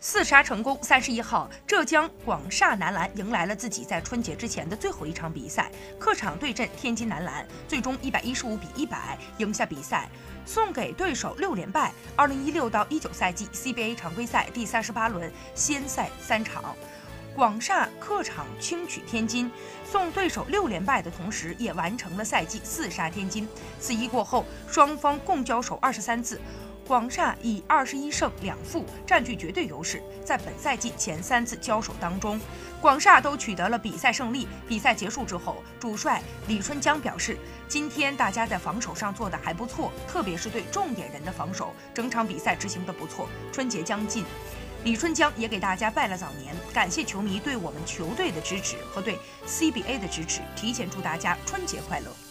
四杀成功。三十一号，浙江广厦男篮迎来了自己在春节之前的最后一场比赛，客场对阵天津男篮，最终一百一十五比一百赢下比赛，送给对手六连败。二零一六到一九赛季 CBA 常规赛第三十八轮先赛三场，广厦客场轻取天津，送对手六连败的同时，也完成了赛季四杀天津。此役过后，双方共交手二十三次。广厦以二十一胜两负占据绝对优势，在本赛季前三次交手当中，广厦都取得了比赛胜利。比赛结束之后，主帅李春江表示：“今天大家在防守上做的还不错，特别是对重点人的防守，整场比赛执行的不错。”春节将近，李春江也给大家拜了早年，感谢球迷对我们球队的支持和对 CBA 的支持，提前祝大家春节快乐。